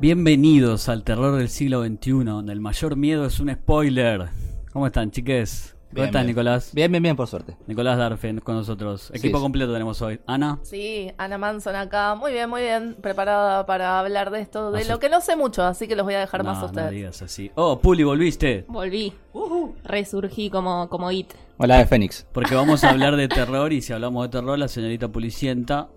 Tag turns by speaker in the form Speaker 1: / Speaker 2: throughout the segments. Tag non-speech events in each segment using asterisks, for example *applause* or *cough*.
Speaker 1: Bienvenidos al terror del siglo XXI, donde el mayor miedo es un spoiler. ¿Cómo están, chiques? ¿Cómo
Speaker 2: Bien,
Speaker 1: estás,
Speaker 2: bien.
Speaker 1: Nicolás?
Speaker 2: Bien, bien, bien, por suerte.
Speaker 1: Nicolás Darfen con nosotros. Equipo
Speaker 2: sí.
Speaker 1: completo tenemos hoy. Ana.
Speaker 3: Sí, Ana Manson acá. Muy bien, muy bien. Preparada para hablar de esto, de
Speaker 1: Asu-
Speaker 3: lo que no sé mucho, así que los voy a dejar
Speaker 1: no,
Speaker 3: más a
Speaker 1: no
Speaker 3: ustedes.
Speaker 1: digas así. Oh, Puli, volviste.
Speaker 4: Volví. Resurgí como, como It.
Speaker 2: Hola de Fénix.
Speaker 1: Porque vamos a hablar de terror y si hablamos de terror, la señorita Pulicienta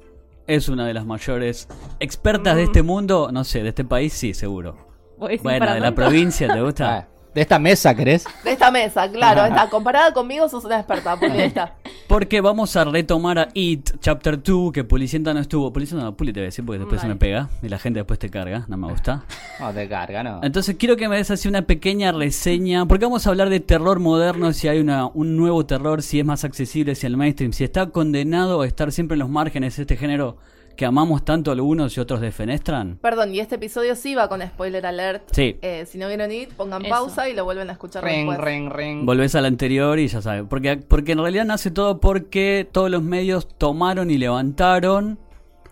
Speaker 1: es una de las mayores expertas de este mundo. No sé, de este país sí, seguro.
Speaker 4: ¿Vos decís
Speaker 1: Bueno, de la provincia, ¿te gusta? *laughs*
Speaker 2: ¿De esta mesa querés?
Speaker 3: De esta mesa, claro. Está *laughs* comparada conmigo, sos una experta. *laughs* Está.
Speaker 1: Porque vamos a retomar a It Chapter 2, que Pulicienta no estuvo. Pulicienta no, Puli te voy a decir porque después se me pega y la gente después te carga, no me gusta. *laughs*
Speaker 2: No, te carga, no.
Speaker 1: Entonces quiero que me des así una pequeña reseña, porque vamos a hablar de terror moderno, si hay una, un nuevo terror, si es más accesible, si el mainstream, si está condenado a estar siempre en los márgenes este género que amamos tanto algunos y otros defenestran.
Speaker 3: Perdón, y este episodio sí va con spoiler alert.
Speaker 1: Sí.
Speaker 3: Eh, si no vieron IT, pongan
Speaker 4: Eso.
Speaker 3: pausa y lo vuelven a escuchar
Speaker 2: Ring,
Speaker 3: después.
Speaker 2: ring, ring.
Speaker 1: Volvés al anterior y ya sabes. Porque, porque en realidad nace todo porque todos los medios tomaron y levantaron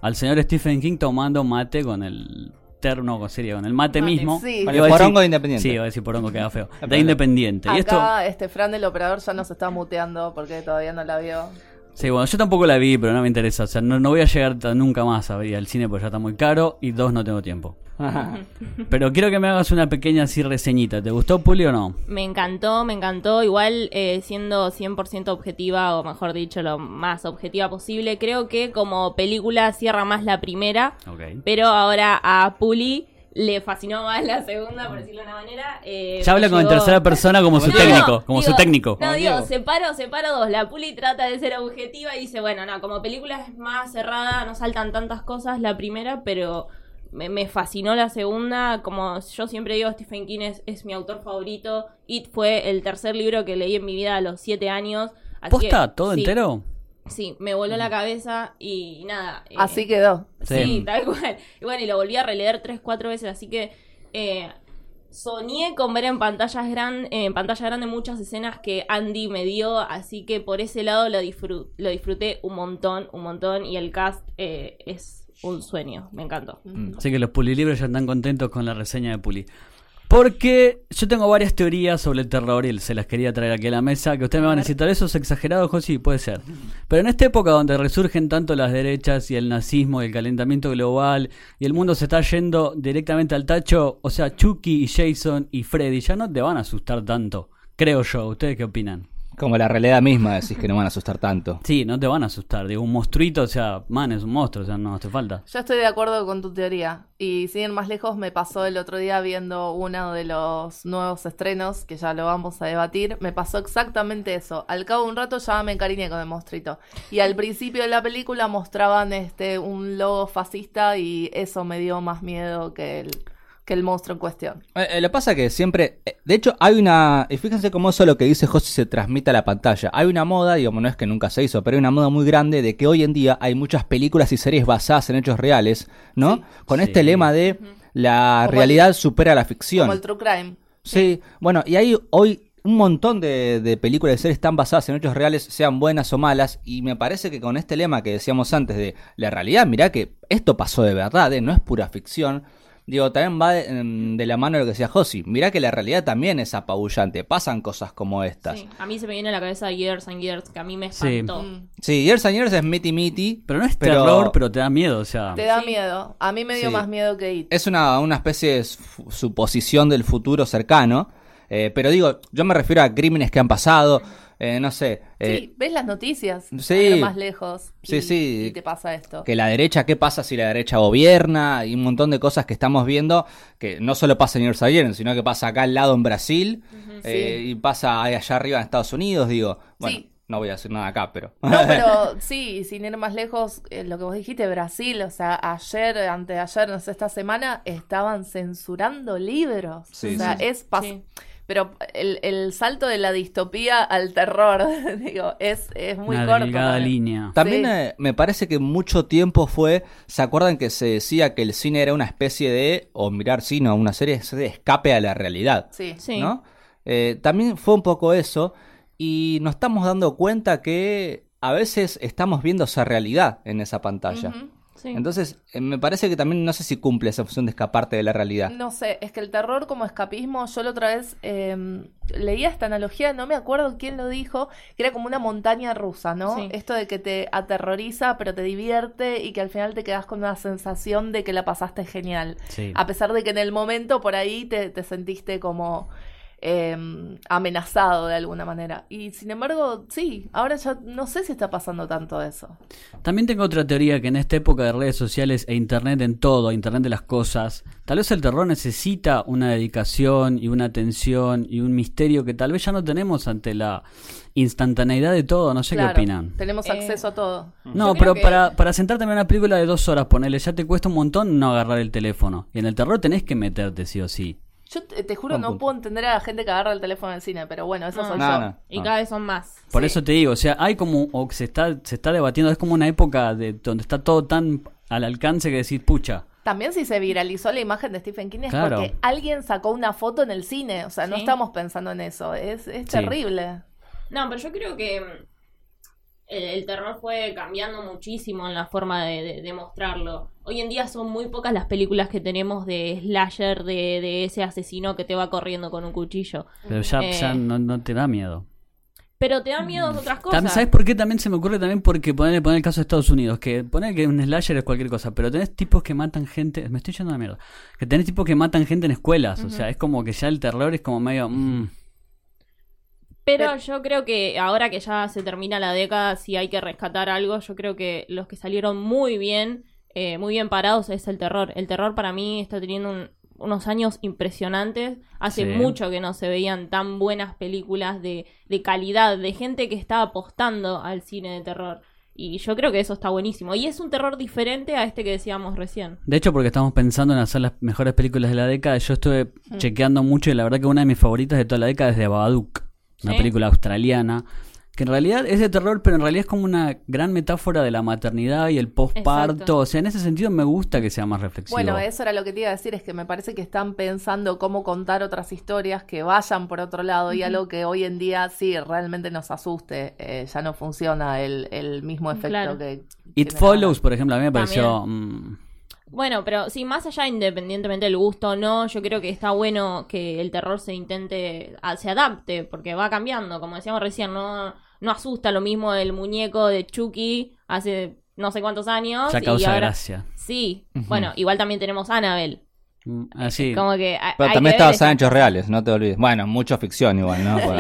Speaker 1: al señor Stephen King tomando mate con el terno, con sería, con el mate,
Speaker 4: Mate,
Speaker 1: mismo.
Speaker 3: sí.
Speaker 1: Decir-
Speaker 2: porongo de Independiente.
Speaker 1: Sí, iba a decir porongo queda feo. De. Independiente. Y esto,
Speaker 3: Acá, este Fran del operador ya nos está muteando porque todavía no la vio.
Speaker 1: Sí, bueno, yo tampoco la vi, pero no me interesa. O sea, no, no voy a llegar nunca más a ir al cine porque ya está muy caro y dos, no tengo tiempo. Pero quiero que me hagas una pequeña así reseñita. ¿Te gustó, Puli, o no?
Speaker 4: Me encantó, me encantó. Igual eh, siendo 100% objetiva, o mejor dicho, lo más objetiva posible, creo que como película cierra más la primera,
Speaker 1: Ok.
Speaker 4: pero ahora a Puli le fascinó más la segunda, por decirlo de una manera. eh,
Speaker 1: Ya habla en
Speaker 4: llegó-
Speaker 1: tercera persona como su
Speaker 4: No,
Speaker 1: técnico. Como su técnico.
Speaker 4: No, digo, separo, separo dos. La Puli trata de ser objetiva y dice, bueno, no, como película es más cerrada, no saltan tantas cosas la primera, pero me, me fascinó la segunda. Como yo siempre digo, Stephen King es, es mi autor favorito. It fue el tercer libro que leí en mi vida a los siete años. Así
Speaker 1: ¿Posta?
Speaker 4: que,
Speaker 1: ¿Todo
Speaker 4: sí,
Speaker 1: entero?
Speaker 4: Sí, me voló la cabeza y nada. eh,
Speaker 3: Así quedó.
Speaker 4: Sí,
Speaker 1: Sí.
Speaker 4: tal cual. Y bueno, y lo volví a releer tres, cuatro veces, así que eh, soñé con ver en pantallas gran, en pantalla grande muchas escenas que Andy me dio, así que por ese lado lo, disfru- lo disfruté un montón, un montón, y el cast eh, es un sueño, me encantó.
Speaker 1: Así que los Pulilibros ya están contentos con la reseña de Puli. Porque yo tengo varias teorías sobre el terror y se las quería traer aquí a la mesa. Que ustedes me van a vez eso es exagerado, José, puede ser. Pero en esta época donde resurgen tanto las derechas y el nazismo y el calentamiento global y el mundo se está yendo directamente al tacho, o sea, Chucky y Jason y Freddy ya no te van a asustar tanto. Creo yo. ¿Ustedes qué opinan?
Speaker 2: Como la realidad misma decís que no van a asustar tanto.
Speaker 1: Sí, no te van a asustar. Digo, un monstruito, o sea, man, es un monstruo, o sea, no hace falta.
Speaker 3: Yo estoy de acuerdo con tu teoría. Y sin ir más lejos, me pasó el otro día viendo uno de los nuevos estrenos, que ya lo vamos a debatir. Me pasó exactamente eso. Al cabo de un rato ya me encariñé con el monstruito. Y al principio de la película mostraban este un logo fascista y eso me dio más miedo que el, que el monstruo en cuestión.
Speaker 2: Eh, eh, lo pasa que siempre. eh, de hecho, hay una. Y fíjense cómo eso lo que dice José se transmite a la pantalla. Hay una moda, digamos, no es que nunca se hizo, pero hay una moda muy grande de que hoy en día hay muchas películas y series basadas en hechos reales, ¿no?
Speaker 3: Sí.
Speaker 2: Con
Speaker 1: Sí.
Speaker 2: este lema de la
Speaker 3: Como
Speaker 2: realidad supera la ficción.
Speaker 3: Como el True Crime.
Speaker 2: Sí, bueno, y hay hoy un montón de, de películas y series están basadas en hechos reales, sean buenas o malas, y me parece que con este lema que decíamos antes de la realidad, mirá que esto pasó de verdad, ¿eh? no es pura ficción. Digo, también va de, de la mano de lo que decía Josi. Mirá que la realidad también es apabullante. Pasan cosas como estas.
Speaker 4: Sí, a mí se me viene a la cabeza Years and Years, que a mí me
Speaker 1: Sí.
Speaker 4: espantó.
Speaker 3: Mm.
Speaker 2: Sí, Years and Years es Mitty Mitty.
Speaker 1: Pero no es
Speaker 2: Pero-
Speaker 1: terror, pero te da miedo, o sea.
Speaker 3: Te da
Speaker 4: Sí.
Speaker 3: miedo. A mí me dio
Speaker 2: Sí.
Speaker 3: más miedo que It.
Speaker 2: Es una, una especie de su- suposición del futuro cercano. eh, pero digo, yo me refiero a crímenes que han pasado. Eh, no sé. eh,
Speaker 3: sí, ves las noticias.
Speaker 2: sí.
Speaker 3: más lejos.
Speaker 2: Sí,
Speaker 3: y,
Speaker 2: sí.
Speaker 3: Y te pasa esto.
Speaker 2: que la derecha, ¿qué pasa si la derecha gobierna? Y un montón de cosas que estamos viendo que no solo pasa en Years, sino que pasa acá al lado en Brasil eh, y pasa allá arriba en Estados Unidos, digo. Bueno,
Speaker 3: Sí.
Speaker 2: no voy a decir nada acá, pero...
Speaker 3: No, *laughs* pero sí, sin ir más lejos, eh, lo que vos dijiste, Brasil, o sea, ayer, anteayer, no sé, esta semana, estaban censurando libros.
Speaker 2: Sí,
Speaker 3: o sea,
Speaker 2: sí.
Speaker 3: es
Speaker 4: Sí.
Speaker 3: Pero el, el salto de la distopía al terror, *laughs* digo, es, es muy
Speaker 1: una
Speaker 3: corto.
Speaker 1: delgada
Speaker 3: mí.
Speaker 1: línea.
Speaker 2: También
Speaker 3: Sí.
Speaker 2: eh, me parece que mucho tiempo fue, ¿se acuerdan que se decía que el cine era una especie de, o mirar cine o una serie, de escape a la realidad?
Speaker 3: Sí.
Speaker 4: Sí.
Speaker 2: ¿no? Eh, también fue un poco eso y nos estamos dando cuenta que a veces estamos viendo esa realidad en esa pantalla.
Speaker 3: Ujú.
Speaker 4: Sí.
Speaker 2: Entonces, eh, me parece que también no sé si cumple esa función de escaparte de la realidad.
Speaker 3: No sé, es que el terror como escapismo, yo la otra vez eh, leía esta analogía, no me acuerdo quién lo dijo, que era como una montaña rusa, ¿no?
Speaker 4: Sí.
Speaker 3: Esto de que te aterroriza, pero te divierte y que al final te quedas con una sensación de que la pasaste genial.
Speaker 1: Sí.
Speaker 3: A pesar de que en el momento por ahí te, te sentiste como eh, amenazado de alguna manera. Y sin embargo, sí, ahora ya no sé si está pasando tanto eso.
Speaker 1: También tengo otra teoría que en esta época de redes sociales e internet en todo, internet de las cosas, tal vez el terror necesita una dedicación y una atención y un misterio que tal vez ya no tenemos ante la instantaneidad de todo, no sé
Speaker 3: Claro,
Speaker 1: qué opinan.
Speaker 3: Tenemos
Speaker 4: Eh,
Speaker 3: acceso a todo.
Speaker 1: No,
Speaker 4: Yo
Speaker 1: pero
Speaker 4: que-
Speaker 1: para, para sentarte en una película de dos horas, ponele, ya te cuesta un montón no agarrar el teléfono. Y en el terror tenés que meterte sí o sí.
Speaker 3: Yo te, te juro,
Speaker 2: Buen
Speaker 3: no
Speaker 2: punto.
Speaker 3: puedo entender a la gente que agarra el teléfono en el cine, pero bueno, eso
Speaker 4: No.
Speaker 3: soy
Speaker 2: No,
Speaker 3: yo.
Speaker 2: no.
Speaker 4: Y cada vez son más.
Speaker 1: Por
Speaker 3: Sí.
Speaker 1: eso te digo, o sea, hay como, o se está, se está debatiendo, es como una época de donde está todo tan al alcance que decís, pucha,
Speaker 3: También si se viralizó la imagen de Stephen King es
Speaker 1: Claro.
Speaker 3: porque alguien sacó una foto en el cine. O sea, no
Speaker 4: Sí.
Speaker 3: estamos pensando en eso. Es, es
Speaker 1: Sí.
Speaker 3: terrible.
Speaker 4: No, pero yo creo que el, el terror fue cambiando muchísimo en la forma de, de- de mostrarlo. Hoy en día son muy pocas las películas que tenemos de slasher, de, de ese asesino que te va corriendo con un cuchillo.
Speaker 1: pero ya,
Speaker 4: Eh.
Speaker 1: ya no, no te da miedo.
Speaker 4: Pero te dan miedo otras cosas.
Speaker 1: ¿Sabes por qué también se me ocurre también? Porque ponerle poner el caso de Estados Unidos, que poner que un slasher es cualquier cosa, pero tenés tipos que matan gente, me estoy yendo a la mierda, que tenés tipos que matan gente en escuelas, o sea, es como que ya el terror es como medio... mm,
Speaker 4: Pero yo creo que ahora que ya se termina la década, si hay que rescatar algo, yo creo que los que salieron muy bien, eh, muy bien parados es el terror. El terror para mí está teniendo un- unos años impresionantes. Hace
Speaker 1: Sí.
Speaker 4: mucho que no se veían tan buenas películas de, de calidad, de gente que está apostando al cine de terror. Y yo creo que eso está buenísimo. Y es un terror diferente a este que decíamos recién.
Speaker 1: De hecho, porque estamos pensando en hacer las mejores películas de la década, yo estuve chequeando mucho y la verdad que una de mis favoritas de toda la década es de Babadook, una
Speaker 4: Sí.
Speaker 1: película australiana, que en realidad es de terror, pero en realidad es como una gran metáfora de la maternidad y el postparto.
Speaker 4: Exacto.
Speaker 1: O sea, en ese sentido me gusta que sea más reflexivo.
Speaker 3: Bueno, eso era lo que te iba a decir, es que me parece que están pensando cómo contar otras historias que vayan por otro lado y algo que hoy en día sí realmente nos asuste. Eh, ya no funciona el, el mismo efecto
Speaker 4: Claro.
Speaker 3: que...
Speaker 1: It. Follows, por ejemplo, a mí me pareció... mm,
Speaker 4: Bueno, pero sí, más allá, independientemente del gusto o no, yo creo que está bueno que el terror se intente, a- se adapte, porque va cambiando. Como decíamos recién, no, no asusta lo mismo el muñeco de Chucky hace no sé cuántos años.
Speaker 1: ya
Speaker 4: y
Speaker 1: causa
Speaker 4: ahora-
Speaker 1: gracia.
Speaker 4: Sí, bueno, igual también tenemos Annabelle.
Speaker 1: Mm, Así.
Speaker 4: Como que
Speaker 2: Pero también
Speaker 4: que
Speaker 2: está basada en hechos reales, no te olvides. Bueno, mucho ficción igual, ¿no? *laughs* Por-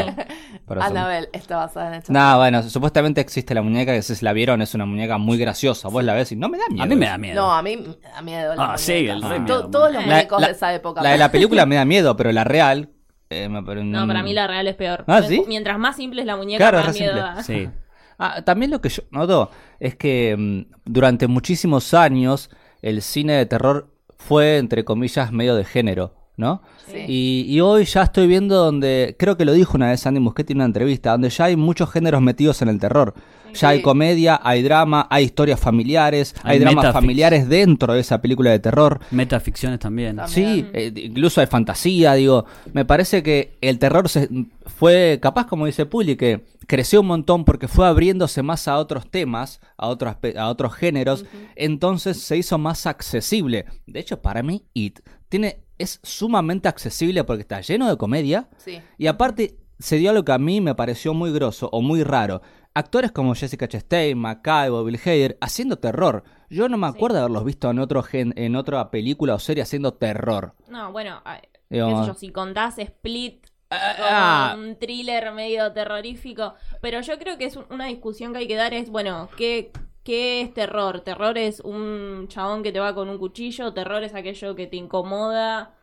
Speaker 3: Annabelle está basada en hechos.
Speaker 2: No, bueno, supuestamente existe la muñeca que si la vieron es una muñeca muy graciosa. Vos la ves y no me da miedo.
Speaker 1: A mí me da miedo.
Speaker 3: No, a mí me da miedo. la
Speaker 1: Ah, sí,
Speaker 3: muñeca.
Speaker 1: el
Speaker 2: re
Speaker 3: To-
Speaker 1: miedo,
Speaker 3: Todos los
Speaker 2: La-
Speaker 3: muñecos
Speaker 2: la-
Speaker 3: de esa época.
Speaker 2: La de la película me da *laughs* miedo, pero la real. eh, me pare-
Speaker 4: No, para mí la real es peor.
Speaker 2: ¿Ah, sí?
Speaker 4: Mientras más simple es la muñeca,
Speaker 2: Claro,
Speaker 4: más
Speaker 2: es re
Speaker 4: miedo
Speaker 2: simple.
Speaker 4: da.
Speaker 1: Sí. *laughs*
Speaker 2: Ah, también lo que yo noto es que mm, durante muchísimos años el cine de terror fue, entre comillas, medio de género, ¿no?
Speaker 3: Sí.
Speaker 2: Y, y hoy ya estoy viendo donde, creo que lo dijo una vez Andy Muschietti en una entrevista, donde ya hay muchos géneros metidos en el terror. Ya hay comedia, hay drama, hay historias familiares, hay,
Speaker 1: Hay
Speaker 2: dramas familiares dentro de esa película de terror.
Speaker 1: Metaficciones también.
Speaker 3: También.
Speaker 2: Sí, eh, incluso hay fantasía, digo, me parece que el terror se, fue capaz, como dice Puli, que creció un montón porque fue abriéndose más a otros temas, a otros, a otros géneros, entonces se hizo más accesible. De hecho, para mí, It tiene, es sumamente accesible porque está lleno de comedia
Speaker 3: Sí.
Speaker 2: y aparte se dio lo que a mí me pareció muy grosso o muy raro. Actores como Jessica Chastain, McCabe, Bill Hader haciendo terror. Yo no me acuerdo de haberlos visto en otro gen, en otra película o serie haciendo terror.
Speaker 4: No, bueno, qué sé yo, si contás Split como
Speaker 2: ah,
Speaker 4: un thriller medio terrorífico, pero yo creo que es un- una discusión que hay que dar es, bueno, ¿qué, ¿qué es terror? ¿Terror es un chabón que te va con un cuchillo? ¿Terror es aquello que te incomoda?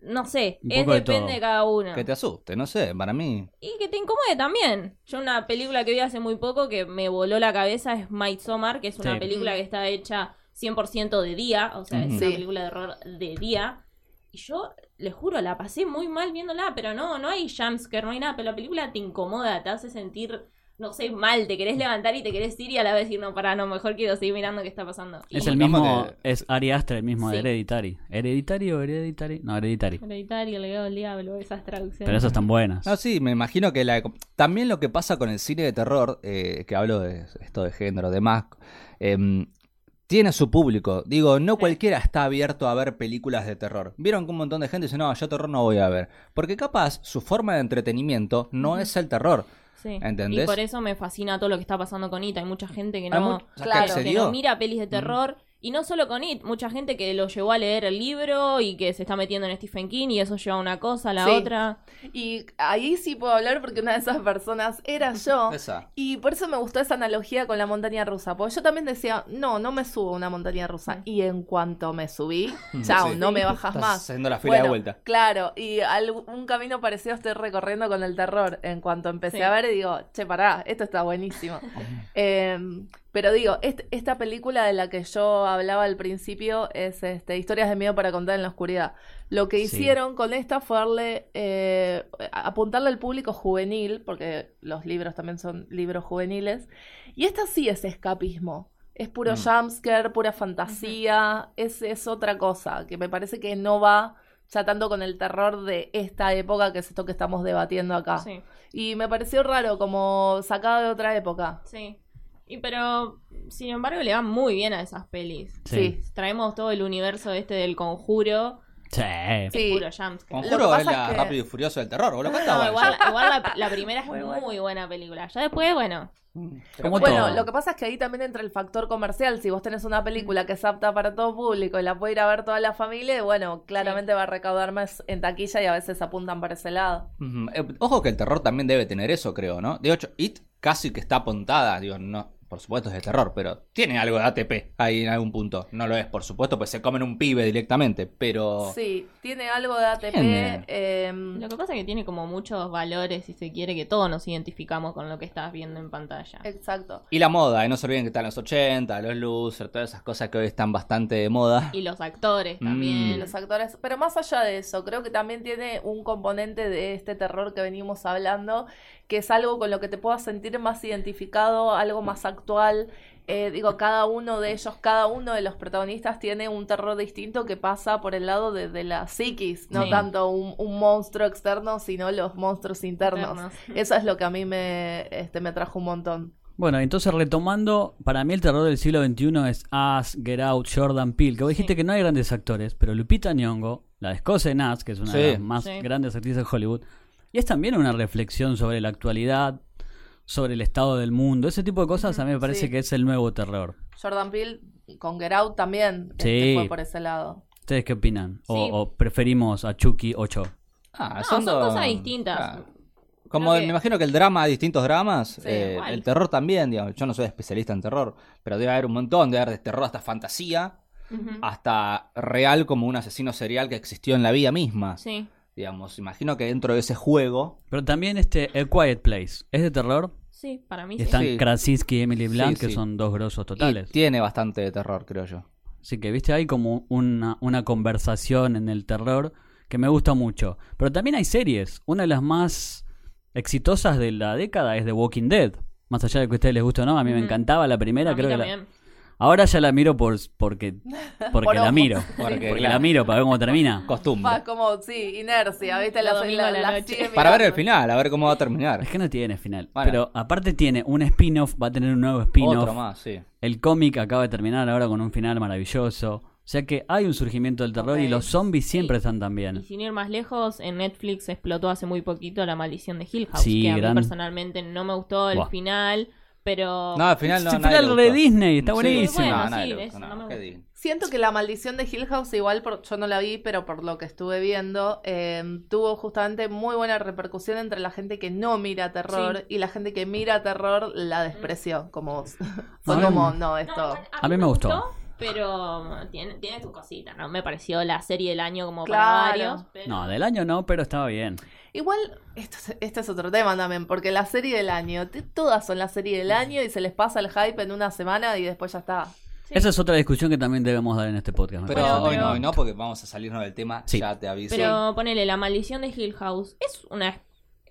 Speaker 4: No sé,
Speaker 1: Un
Speaker 4: es
Speaker 1: de
Speaker 4: depende
Speaker 1: todo.
Speaker 4: de cada uno.
Speaker 2: que te asuste, no sé, para mí.
Speaker 4: Y que te incomode también. Yo una película que vi hace muy poco que me voló la cabeza es Midsommar, que es una
Speaker 1: Sí.
Speaker 4: película que está hecha 100% de día, o sea, es una
Speaker 3: Sí.
Speaker 4: película de horror de día. Y yo, les juro, la pasé muy mal viéndola, pero no, no hay jumpscare, no hay nada, pero la película te incomoda, te hace sentir, no sé, mal, te querés levantar y te querés ir y a la vez decir, no, para, no, mejor quiero seguir mirando qué está pasando.
Speaker 1: Es
Speaker 4: Y-
Speaker 1: el mismo, es Ari Aster, el mismo de
Speaker 4: Sí.
Speaker 1: Hereditary. ¿Hereditary o Hereditary? No, Hereditary.
Speaker 4: Hereditario, el legado del diablo, esas traducciones.
Speaker 1: Pero esas están buenas.
Speaker 2: No, sí, me imagino que la, también lo que pasa con el cine de terror, eh, que hablo de esto de género, demás, em, tiene su público. Digo, no cualquiera está abierto a ver películas de terror. Vieron que un montón de gente dice, no, yo terror no voy a ver. Porque capaz su forma de entretenimiento no es el terror.
Speaker 4: Sí.
Speaker 2: ¿Entendés?
Speaker 4: Y por eso me fascina todo lo que está pasando con It. Hay mucha gente que no,
Speaker 2: mu- o sea, que
Speaker 3: claro,
Speaker 4: que
Speaker 2: accedió.
Speaker 4: no mira pelis de terror. Y no solo con It, mucha gente que lo llevó a leer el libro y que se está metiendo en Stephen King y eso lleva a una cosa a la
Speaker 3: Sí.
Speaker 4: otra.
Speaker 3: Y ahí sí puedo hablar porque una de esas personas era yo.
Speaker 2: Esa.
Speaker 3: Y por eso me gustó esa analogía con la montaña rusa. Porque yo también decía, no, no me subo a una montaña rusa. Y en cuanto me subí, *laughs* chao.
Speaker 2: Sí.
Speaker 3: no me bajas
Speaker 2: Estás
Speaker 3: más.
Speaker 2: haciendo la fila de vuelta.
Speaker 3: Claro, y algún- un camino parecido estoy recorriendo con el terror. En cuanto empecé
Speaker 4: Sí.
Speaker 3: a ver, digo, che, pará, esto está buenísimo. *laughs* Eh, pero digo, est- esta película de la que yo hablaba al principio es este, Historias de miedo para contar en la oscuridad. Lo que
Speaker 1: Sí.
Speaker 3: hicieron con esta fue darle, eh, apuntarle al público juvenil, porque los libros también son libros juveniles. Y esta sí es escapismo. Es puro
Speaker 2: Mm.
Speaker 3: jumpscare, pura fantasía. es, es otra cosa que me parece que no va ya tanto con el terror de esta época que es esto que estamos debatiendo acá.
Speaker 4: Sí,
Speaker 3: Y me pareció raro, como sacado de otra época.
Speaker 4: sí. Y pero, sin embargo, le va muy bien a esas pelis.
Speaker 3: Sí.
Speaker 4: Traemos todo el universo este del conjuro.
Speaker 1: Sí.
Speaker 3: Sí.
Speaker 4: Puro jumpscare.
Speaker 3: Lo que
Speaker 2: Conjuro es la
Speaker 3: es que-
Speaker 2: Rápido y Furioso del terror, boludo. ¿Cuántas
Speaker 4: No,
Speaker 2: van?
Speaker 4: igual, *laughs* igual la, la primera es
Speaker 3: Muy
Speaker 4: muy,
Speaker 3: buena.
Speaker 4: película. Ya después, bueno.
Speaker 1: Como
Speaker 3: Bueno,
Speaker 1: todo.
Speaker 3: lo que pasa es que ahí también entra el factor comercial. Si vos tenés una película que es apta para todo público y la puede ir a ver toda la familia, bueno, claramente va a recaudar más en taquilla y a veces apuntan para ese lado.
Speaker 2: Eh, Ojo que el terror también debe tener eso, creo, ¿no? De hecho, It casi que está apuntada, digo, no, por supuesto es de terror, pero tiene algo de ATP ahí en algún punto. No lo es, por supuesto, pues se comen un pibe directamente, pero...
Speaker 3: Sí, tiene algo de ATP.
Speaker 2: Tiene.
Speaker 3: em,
Speaker 4: Lo que pasa es que tiene como muchos valores, si se quiere, que todos nos identificamos con lo que estás viendo en pantalla.
Speaker 3: exacto.
Speaker 2: Y la moda, y no se olviden que están los 80, los losers, todas esas cosas que hoy están bastante de moda.
Speaker 4: Y los actores
Speaker 2: Mm.
Speaker 4: también.
Speaker 3: Los actores, pero más allá de eso, creo que también tiene un componente de este terror que venimos hablando, que es algo con lo que te puedas sentir más identificado, algo más actual. Eh, digo, cada uno de ellos, cada uno de los protagonistas tiene un terror distinto que pasa por el lado de, de la psiquis, no
Speaker 1: Sí.
Speaker 3: tanto un, un monstruo externo, sino los monstruos internos.
Speaker 4: Internos. *laughs*
Speaker 3: Eso es lo que a mí me, este, me trajo un montón.
Speaker 1: Bueno, entonces retomando, para mí el terror del siglo XXI es Us, Get Out, Jordan Peele, que vos dijiste
Speaker 4: Sí.
Speaker 1: que no hay grandes actores, pero Lupita Nyong'o, la de Escocia en Us, que es una de las más
Speaker 4: Sí.
Speaker 1: grandes actrices de Hollywood, y es también una reflexión sobre la actualidad, sobre el estado del mundo, ese tipo de cosas a mí me parece
Speaker 3: Sí.
Speaker 1: que es el nuevo terror.
Speaker 3: Jordan Peele con Get Out también este,
Speaker 1: Sí.
Speaker 3: fue por ese lado.
Speaker 1: ¿Ustedes qué opinan? O,
Speaker 4: Sí.
Speaker 1: o preferimos a Chucky 8?
Speaker 2: Ah,
Speaker 4: No, son
Speaker 2: dos-
Speaker 4: cosas distintas.
Speaker 2: Ah. Como
Speaker 4: que-
Speaker 2: me imagino que el drama, hay distintos dramas,
Speaker 3: Sí,
Speaker 2: eh, el terror también, digamos, yo no soy especialista en terror, pero debe haber un montón, debe haber de terror hasta fantasía, hasta real como un asesino serial que existió en la vida misma.
Speaker 4: Sí.
Speaker 2: Digamos, imagino que dentro de ese juego,
Speaker 1: Pero también este A Quiet Place, ¿es de terror?
Speaker 4: Sí, para mí
Speaker 1: Y
Speaker 4: sí.
Speaker 1: están
Speaker 2: Sí.
Speaker 1: Krasinski y Emily Blunt,
Speaker 2: Sí,
Speaker 1: que son dos grosos
Speaker 2: y
Speaker 1: totales.
Speaker 2: tiene bastante de terror, creo yo.
Speaker 1: Así que, viste, hay como una, una conversación en el terror que me gusta mucho. Pero también hay series. Una de las más exitosas de la década es The Walking Dead. Más allá de que a ustedes les guste o no, a mí me encantaba la primera,
Speaker 4: A mí
Speaker 1: creo que la-. Ahora ya la miro por porque *laughs* porque
Speaker 3: Por
Speaker 1: la miro.
Speaker 2: Porque,
Speaker 1: Porque
Speaker 2: claro.
Speaker 1: la miro para ver cómo termina.
Speaker 2: Costumbre.
Speaker 3: Va como, sí, inercia, ¿viste? La,
Speaker 4: la
Speaker 3: la
Speaker 4: noche.
Speaker 3: sigue
Speaker 2: Para ver el final, a ver cómo va a terminar.
Speaker 1: Es que no tiene final.
Speaker 2: Bueno.
Speaker 1: Pero aparte tiene un spin-off, va a tener un nuevo spin-off.
Speaker 2: Otro más, sí.
Speaker 1: El cómic acaba de terminar ahora con un final maravilloso. O sea que hay un surgimiento del terror y los zombies siempre
Speaker 4: Sí.
Speaker 1: están
Speaker 4: Y
Speaker 1: también.
Speaker 4: sin ir más lejos, en Netflix explotó hace muy poquito La Maldición de Hill House,
Speaker 1: Sí,
Speaker 4: que a mí personalmente no me gustó el
Speaker 1: Buah.
Speaker 4: final, pero...
Speaker 2: No, al final no. Nadie
Speaker 1: final
Speaker 2: gustó.
Speaker 1: Disney, está
Speaker 2: Sí,
Speaker 1: buenísimo.
Speaker 4: Bueno, sí, no me
Speaker 3: Siento que la maldición de Hill House, igual por, yo no la vi, pero por lo que estuve viendo, eh, tuvo justamente muy buena repercusión entre la gente que no mira terror
Speaker 4: Sí.
Speaker 3: y la gente que mira terror la despreció. Como *laughs* fue
Speaker 1: No,
Speaker 3: como,
Speaker 1: no.
Speaker 3: no,
Speaker 4: No,
Speaker 3: esto.
Speaker 1: A mí me gustó.
Speaker 4: Pero tiene, tiene sus cositas, ¿no? Me pareció la serie del año como
Speaker 3: Claro.
Speaker 4: para varios. Pero...
Speaker 1: No, del año no, pero estaba bien.
Speaker 3: Igual, esto, es- este es otro tema también, porque la serie del año, todas son la serie del año y se les pasa el hype en una semana y después ya está.
Speaker 4: Sí.
Speaker 1: Esa es otra discusión que también debemos dar en este podcast. me
Speaker 2: Pero
Speaker 1: parece.
Speaker 2: hoy
Speaker 4: pero-
Speaker 2: no, hoy no, porque vamos a salirnos del tema,
Speaker 1: Sí.
Speaker 2: ya te aviso.
Speaker 4: Pero ponele, La Maldición de Hill House es una...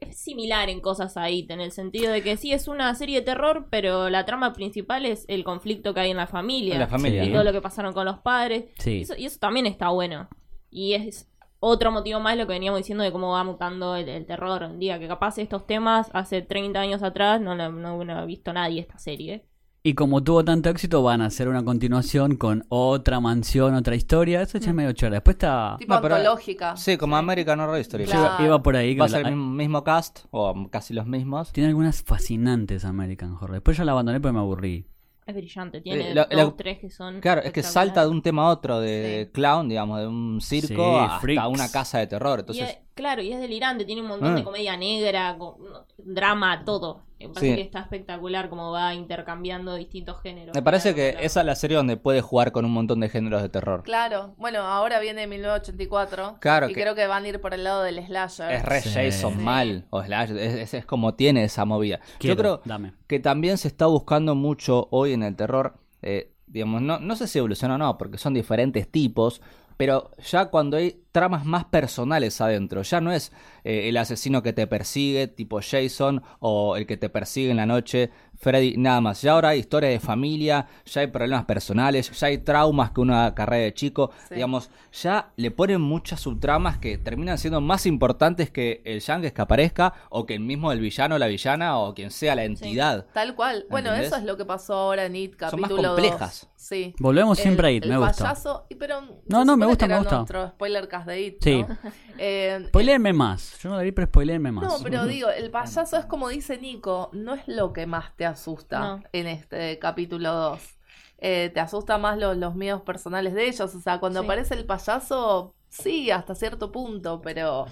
Speaker 4: Es similar en cosas ahí, en el sentido de que sí es una serie de terror, pero la trama principal es el conflicto que hay en la familia.
Speaker 2: En la familia,
Speaker 1: Sí.
Speaker 4: y
Speaker 2: ¿no?
Speaker 4: todo lo que pasaron con los padres.
Speaker 1: Sí.
Speaker 4: Eso- y eso también está bueno. Y es otro motivo más lo que veníamos diciendo de cómo va mutando el, el terror. Un día que capaz estos temas hace 30 años atrás no, la- no hubiera visto nadie esta serie.
Speaker 1: Y como tuvo tanto éxito, van a hacer una continuación con otra mansión, otra historia. Eso ya es medio chora. Después está.
Speaker 3: Tipo
Speaker 2: No, pero-
Speaker 3: antológica.
Speaker 2: Sí, como American Horror Story.
Speaker 3: Claro.
Speaker 1: Iba, iba por ahí. que
Speaker 2: Va a
Speaker 1: la-
Speaker 2: ser el mismo, mismo cast, o casi los mismos.
Speaker 1: Tiene algunas fascinantes American Horror. Después ya la abandoné porque me aburrí.
Speaker 4: Es brillante, tiene
Speaker 2: Eh, lo-
Speaker 4: dos,
Speaker 2: lo-
Speaker 4: tres que son.
Speaker 2: Claro, es que salta de un tema a otro, de
Speaker 3: Sí.
Speaker 2: clown, digamos, de un circo
Speaker 1: Sí,
Speaker 2: hasta
Speaker 1: freaks.
Speaker 2: una casa de terror.
Speaker 4: Y
Speaker 2: Entonces,
Speaker 4: es- claro, y es delirante, tiene un montón
Speaker 2: Ah.
Speaker 4: de comedia negra, con- drama, todo. Me parece
Speaker 2: Sí.
Speaker 4: que está espectacular como va intercambiando distintos géneros.
Speaker 2: me parece que
Speaker 4: Claro.
Speaker 2: esa es la serie donde puede jugar con un montón de géneros de terror.
Speaker 3: Claro, bueno, ahora viene 1984.
Speaker 2: Claro
Speaker 3: Y
Speaker 2: que-
Speaker 3: creo que van a ir por el lado del slasher.
Speaker 2: Es re
Speaker 1: Sí.
Speaker 2: Jason
Speaker 3: Sí.
Speaker 2: mal, o Slash, es, es- es como tiene esa movida.
Speaker 1: Quiero,
Speaker 2: Yo creo
Speaker 1: dame.
Speaker 2: que también se está buscando mucho hoy en el terror, eh, digamos, no, no sé si evoluciona o no, porque son diferentes tipos, pero ya cuando hay tramas más personales adentro, ya no es eh, el asesino que te persigue, tipo Jason, o el que te persigue en la noche, Freddy, nada más. Ya ahora hay historias de familia, ya hay problemas personales, ya hay traumas que una carrera de chico,
Speaker 3: Sí.
Speaker 2: digamos, ya le ponen muchas subtramas que terminan siendo más importantes que el Yankees que aparezca, o que el mismo el villano o la villana, o quien sea la entidad.
Speaker 3: Tal cual. Bueno, eso es lo que pasó ahora en It,
Speaker 2: Son más
Speaker 3: capítulo
Speaker 2: complejas.
Speaker 3: 2. Sí.
Speaker 1: Volvemos
Speaker 3: El-
Speaker 1: siempre a ir,
Speaker 3: el
Speaker 1: me gusta.
Speaker 3: payaso, y pero
Speaker 1: No, no, me gusta,
Speaker 3: que
Speaker 1: me gusta.
Speaker 3: nuestro spoiler cast de It,
Speaker 1: Sí.
Speaker 3: ¿no? *laughs* Eh,
Speaker 1: Spoilerme más. Yo no la vi, pero spoilerme más.
Speaker 3: No, pero *laughs* digo, el payaso es como dice Nico, no es lo que más te asusta
Speaker 4: No.
Speaker 3: en este capítulo 2. Eh, te asusta más los, los miedos personales de ellos. O sea, cuando
Speaker 4: Sí.
Speaker 3: aparece el payaso, sí, hasta cierto punto, pero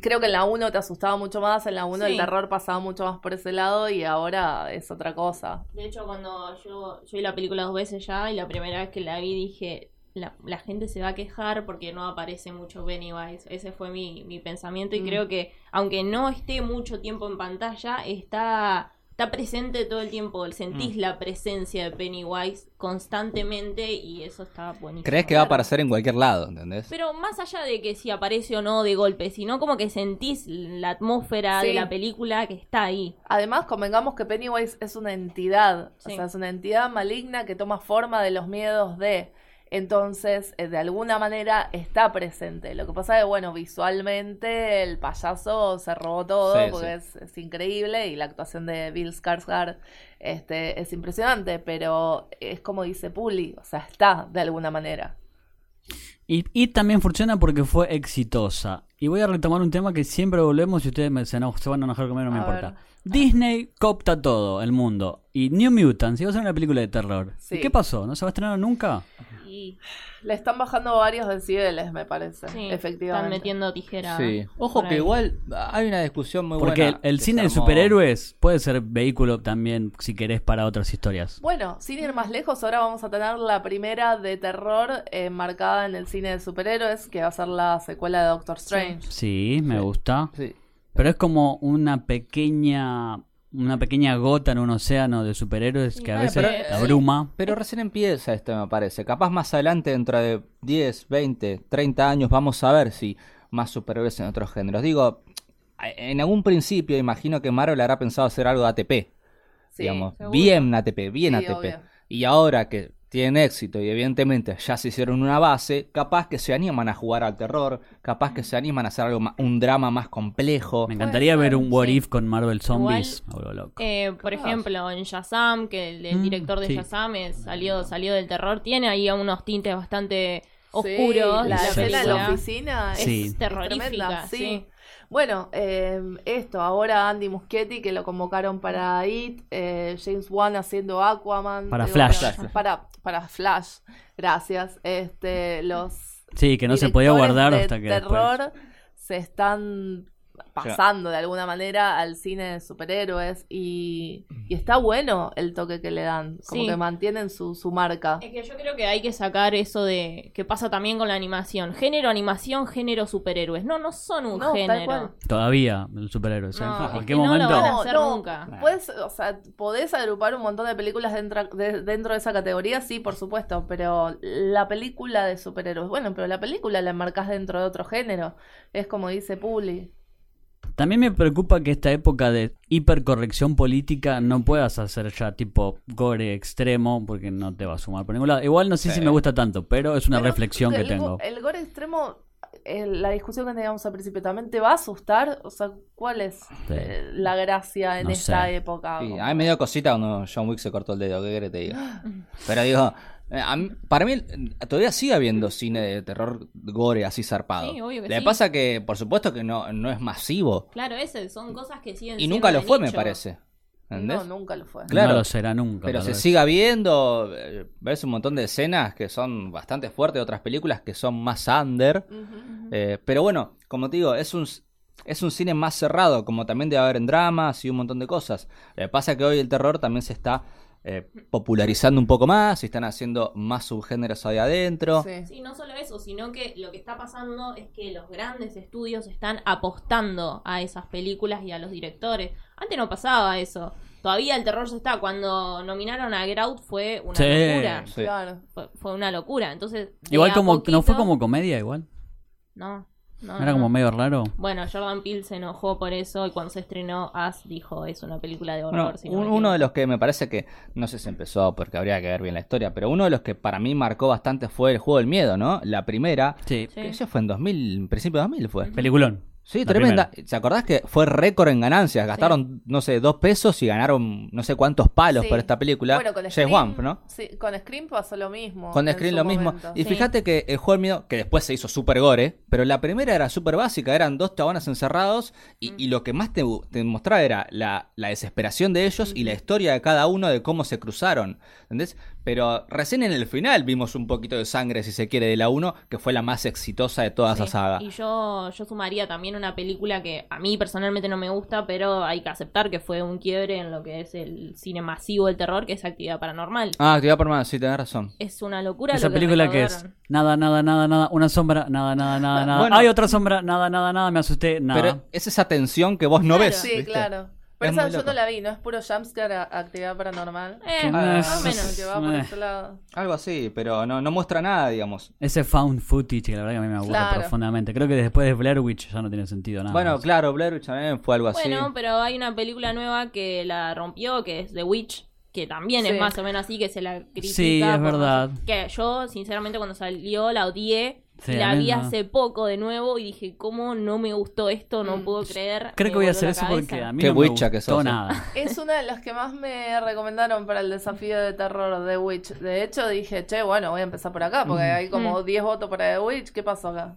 Speaker 3: creo que en la 1 te asustaba mucho más, en la 1 el terror pasaba mucho más por ese lado y ahora es otra cosa.
Speaker 4: De hecho, cuando yo, yo vi la película dos veces ya y la primera vez que la vi dije, la, la gente se va a quejar porque no aparece mucho Pennywise. Ese fue mi, mi pensamiento y
Speaker 3: Mm.
Speaker 4: creo que aunque no esté mucho tiempo en pantalla, está, está presente todo el tiempo. Sentís
Speaker 2: Mm.
Speaker 4: la presencia de Pennywise constantemente y eso está buenísimo.
Speaker 2: Crees que va a aparecer en cualquier lado, ¿entendés?
Speaker 4: Pero más allá de que si aparece o no de golpe, sino como que sentís la atmósfera de la película que está ahí.
Speaker 3: Además, convengamos que Pennywise es una entidad,
Speaker 4: Sí.
Speaker 3: o sea, es una entidad maligna que toma forma de los miedos de. Entonces, eh, de alguna manera está presente. Lo que pasa es que, bueno, visualmente el payaso se robó todo
Speaker 2: Sí,
Speaker 3: porque
Speaker 2: sí.
Speaker 3: Es, es increíble y la actuación de Bill Skarsgård este, es impresionante, pero es como dice Puli, o sea, está de alguna manera.
Speaker 1: Y, y también funciona porque fue exitosa. Y voy a retomar un tema que siempre volvemos y ustedes me, se, eno- se van a enojar conmigo, no me
Speaker 3: A
Speaker 1: importa.
Speaker 3: ver.
Speaker 1: Disney copta todo, el mundo. Y New Mutants iba a ser una película de terror.
Speaker 3: Sí.
Speaker 1: ¿Y qué pasó? ¿No se va a estrenar nunca?
Speaker 4: Y
Speaker 3: Le están bajando varios decibeles, me parece,
Speaker 4: sí,
Speaker 3: efectivamente.
Speaker 4: están metiendo tijera.
Speaker 2: Sí. Ojo que
Speaker 4: ahí.
Speaker 2: igual hay una discusión muy
Speaker 1: Porque el,
Speaker 2: buena.
Speaker 1: el
Speaker 2: que
Speaker 1: cine de superhéroes puede ser vehículo también, si querés, para otras historias.
Speaker 3: Bueno, sin ir más lejos, ahora vamos a tener la primera de terror eh, marcada en el cine de superhéroes, que va a ser la secuela de Doctor Strange.
Speaker 1: Sí, me
Speaker 2: Sí.
Speaker 1: gusta.
Speaker 2: Sí.
Speaker 1: Pero es como una pequeña una pequeña gota en un océano de superhéroes que a
Speaker 4: bueno,
Speaker 1: veces
Speaker 4: pero-
Speaker 1: abruma.
Speaker 2: Pero recién empieza esto, me parece. Capaz más adelante, dentro de 10, 20, 30 años, vamos a ver si más superhéroes en otros géneros. Digo, en algún principio imagino que Marvel habrá pensado hacer algo de ATP.
Speaker 3: Sí,
Speaker 2: digamos,
Speaker 4: seguro.
Speaker 2: bien ATP, bien
Speaker 3: Sí,
Speaker 2: ATP.
Speaker 3: obvio.
Speaker 2: Y ahora que tienen éxito y evidentemente ya se hicieron una base, capaz que se animan a jugar al terror, capaz que se animan a hacer algo ma- un drama más complejo.
Speaker 1: Me encantaría ver un What
Speaker 4: sí.
Speaker 1: If con Marvel Zombies. Loco.
Speaker 4: Eh, por ejemplo, en Shazam, que el, el
Speaker 1: Mm,
Speaker 4: director de
Speaker 1: sí.
Speaker 4: Shazam es- salió, salió del terror, tiene ahí unos tintes bastante
Speaker 3: Sí,
Speaker 4: oscuros.
Speaker 3: la escena de la oficina
Speaker 1: Sí.
Speaker 3: es, es
Speaker 4: Terrorífica,
Speaker 3: tremenda, sí. Bueno, eh, esto, ahora Andy Muschietti, que lo convocaron para IT, eh, James Wan haciendo Aquaman.
Speaker 1: Para Flash.
Speaker 3: para, para Flash, gracias. Este, los
Speaker 1: Sí, que no se podía guardar hasta que
Speaker 3: terror se están pasando de alguna manera al cine de superhéroes y, y está bueno el toque que le dan, como
Speaker 4: Sí.
Speaker 3: que mantienen su, su marca.
Speaker 4: Es que yo creo que hay que sacar eso de que pasa también con la animación. Género animación, género superhéroes. No, no son un
Speaker 3: No,
Speaker 4: género.
Speaker 1: Todavía, el superhéroe. ¿eh?
Speaker 4: No,
Speaker 1: en
Speaker 4: es
Speaker 1: cualquier
Speaker 4: lo
Speaker 1: momento.
Speaker 4: van a hacer nunca.
Speaker 3: Puedes, o sea, podés agrupar un montón de películas dentro de, dentro de esa categoría, sí, por supuesto, pero la película de superhéroes, bueno, pero la película la enmarcás dentro de otro género, es como dice Publi.
Speaker 1: También me preocupa que esta época de hipercorrección política no puedas hacer ya tipo gore extremo porque no te va a sumar por ningún lado. Igual no sé si me gusta tanto, pero es una
Speaker 3: Pero
Speaker 1: reflexión que tengo.
Speaker 3: go- El gore extremo eh, la discusión que teníamos al principio, ¿también te va a asustar? O sea, ¿cuál es
Speaker 1: Sí.
Speaker 3: eh, la gracia en
Speaker 1: No
Speaker 3: esta
Speaker 1: sé.
Speaker 3: época?
Speaker 2: Sí, a mí me dio cosita cuando John Wick se cortó el dedo, ¿qué querés que te diga? *gasps* Pero digo, a mí- para mí eh, todavía sigue habiendo cine de terror gore así zarpado.
Speaker 4: Sí, obvio que
Speaker 2: Le
Speaker 4: sí.
Speaker 2: pasa que, por supuesto, que no, no es masivo.
Speaker 4: Claro, ese son cosas que siguen
Speaker 2: Y nunca lo fue, me parece. ¿Entendés?
Speaker 3: No, nunca lo fue.
Speaker 2: Claro.
Speaker 1: No lo será nunca.
Speaker 2: Pero se siga viendo, eh, ves un montón de escenas que son bastante fuertes de otras películas que son más under. Eh, pero bueno, como te digo, es un, es un cine más cerrado, como también debe haber en dramas y un montón de cosas. Que pasa que hoy el terror también se está eh, popularizando un poco más y están haciendo más subgéneros ahí adentro.
Speaker 3: Sí.
Speaker 4: Sí, no solo eso, sino que lo que está pasando es que los grandes estudios están apostando a esas películas y a los directores. Antes no pasaba eso. Todavía el terror se está. Cuando nominaron a Get Out fue una
Speaker 1: Sí.
Speaker 4: locura.
Speaker 2: Sí.
Speaker 3: Claro.
Speaker 4: Fue, fue una locura. Entonces,
Speaker 1: Igual como,
Speaker 4: poquito-
Speaker 1: ¿no fue como comedia igual?
Speaker 4: No, no.
Speaker 1: ¿No era
Speaker 4: no.
Speaker 1: como medio raro?
Speaker 4: Bueno, Jordan Peele se enojó por eso y cuando se estrenó As dijo es una película de
Speaker 2: Bueno,
Speaker 4: horror. si no
Speaker 2: un-
Speaker 4: me
Speaker 2: uno
Speaker 4: equivoco".
Speaker 2: de los que me parece que, no sé si empezó porque habría que ver bien la historia, pero uno de los que para mí marcó bastante fue el juego del miedo, ¿no? La primera,
Speaker 1: Sí.
Speaker 4: Sí.
Speaker 2: que eso fue en 2000, en principio de 2000 fue.
Speaker 1: Peliculón.
Speaker 2: Sí,
Speaker 1: La
Speaker 2: tremenda. ¿Se acordás que fue récord en ganancias? Gastaron, no sé, dos pesos y ganaron no sé cuántos palos
Speaker 3: Sí.
Speaker 2: por esta película.
Speaker 3: Bueno, con Scream,
Speaker 2: Wan, ¿no?
Speaker 3: Sí, con Scream pasó lo mismo.
Speaker 2: Con
Speaker 3: su
Speaker 2: lo mismo.
Speaker 3: momento.
Speaker 2: Y
Speaker 4: Sí.
Speaker 2: fíjate que el juego del miedo, que después se hizo super gore, pero la primera era súper básica, eran dos chabones encerrados y, y lo que más te, te mostraba era la, la desesperación de ellos y la historia de cada uno de cómo se cruzaron. ¿Entendés? Pero recién en el final vimos un poquito de sangre, si se quiere, de la 1, que fue la más exitosa de toda
Speaker 4: Sí.
Speaker 2: esa saga.
Speaker 4: Y yo, yo sumaría también una película que a mí personalmente no me gusta, pero hay que aceptar que fue un quiebre en lo que es el cine masivo del terror, que es Actividad Paranormal.
Speaker 2: Ah, actividad permanente, sí, tenés razón.
Speaker 4: Es una locura
Speaker 1: Esa
Speaker 4: lo que
Speaker 1: película que es nada, nada, nada, nada, una sombra, nada, nada, nada, nada.
Speaker 2: Bueno.
Speaker 1: Hay otra sombra, nada, nada, nada, me asusté, nada.
Speaker 2: Pero es esa tensión que vos no
Speaker 4: Claro.
Speaker 2: ves.
Speaker 3: Sí,
Speaker 2: ¿viste?
Speaker 3: claro. Pero
Speaker 2: Es
Speaker 3: esa yo
Speaker 2: loco.
Speaker 3: no la vi, ¿no? Es puro jumpscare, a- actividad paranormal.
Speaker 4: Eh,
Speaker 1: Que
Speaker 4: más o menos.
Speaker 3: Que va por
Speaker 1: Eh.
Speaker 3: ese lado.
Speaker 2: Algo así, pero no, no muestra nada, digamos.
Speaker 1: Ese found footage que la verdad que a mí me aburre
Speaker 3: Claro.
Speaker 1: profundamente. Creo que después de Blair Witch ya no tiene sentido nada.
Speaker 2: bueno,
Speaker 1: más.
Speaker 2: claro, Blair Witch también fue algo así.
Speaker 4: Bueno, pero hay una película nueva que la rompió, que es The Witch, que también
Speaker 3: Sí.
Speaker 4: es más o menos así, que se la critica.
Speaker 1: Sí, es verdad.
Speaker 4: Que yo, sinceramente, cuando salió la odié.
Speaker 1: Sí,
Speaker 4: la vi hace poco de nuevo y dije, ¿cómo no me gustó esto? No
Speaker 3: Mm.
Speaker 4: puedo creer.
Speaker 1: Creo
Speaker 4: me
Speaker 1: que voy a hacer eso porque a mí
Speaker 2: Qué
Speaker 1: no me
Speaker 2: witcha que
Speaker 1: gustó
Speaker 2: sos,
Speaker 1: nada. *laughs*
Speaker 3: Es una de las que más me recomendaron para el desafío de terror de Witch. De hecho, dije, che, bueno, voy a empezar por acá, porque hay como 10 votos para The Witch. ¿Qué pasó acá?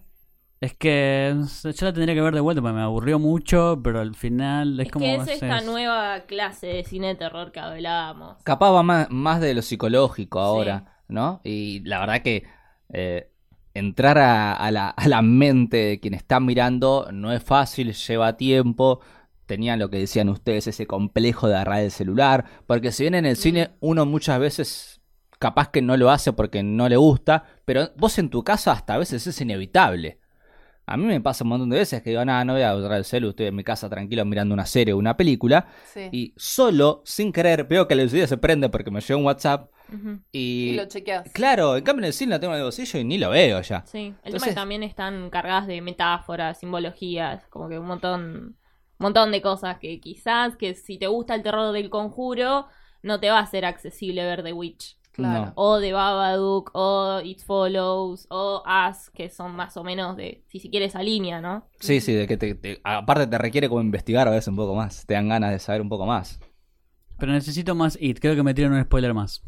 Speaker 1: Es que yo la tendría que ver de vuelta porque me aburrió mucho, pero al final es,
Speaker 4: Es
Speaker 1: como...
Speaker 4: que es esta
Speaker 1: es-
Speaker 4: nueva clase de cine de terror que hablábamos.
Speaker 2: Capaz va más, más de lo psicológico ahora, ¿no? Y la verdad que eh, entrar a, a la, a la mente de quien está mirando no es fácil, lleva tiempo. Tenían lo que decían ustedes, ese complejo de agarrar el celular. Porque si bien en el cine uno muchas veces capaz que no lo hace porque no le gusta, pero vos en tu casa hasta a veces es inevitable. A mí me pasa un montón de veces que digo, nada, no voy a agarrar el celu, estoy en mi casa tranquilo mirando una serie o una película.
Speaker 3: Sí.
Speaker 2: Y solo, sin querer, veo que el video se prende porque me llegó un WhatsApp. Y,
Speaker 3: Y lo chequeas.
Speaker 2: claro, en cambio en el cine la tengo en el bolsillo y ni lo veo ya.
Speaker 4: Sí, el tema
Speaker 2: Entonces-
Speaker 4: es que también están cargadas de metáforas, simbologías, como que un montón, un montón de cosas que quizás que si te gusta el terror del conjuro, no te va a ser accesible ver The Witch.
Speaker 3: Claro.
Speaker 2: No.
Speaker 4: O The Babadook, o It Follows, o Us, que son más o menos de, si se quiere, esa línea, ¿no?
Speaker 2: Sí, sí, de que te, te- aparte te requiere como investigar a veces un poco más. Te dan ganas de saber un poco más.
Speaker 1: Pero necesito más It, creo que me tiran un spoiler más.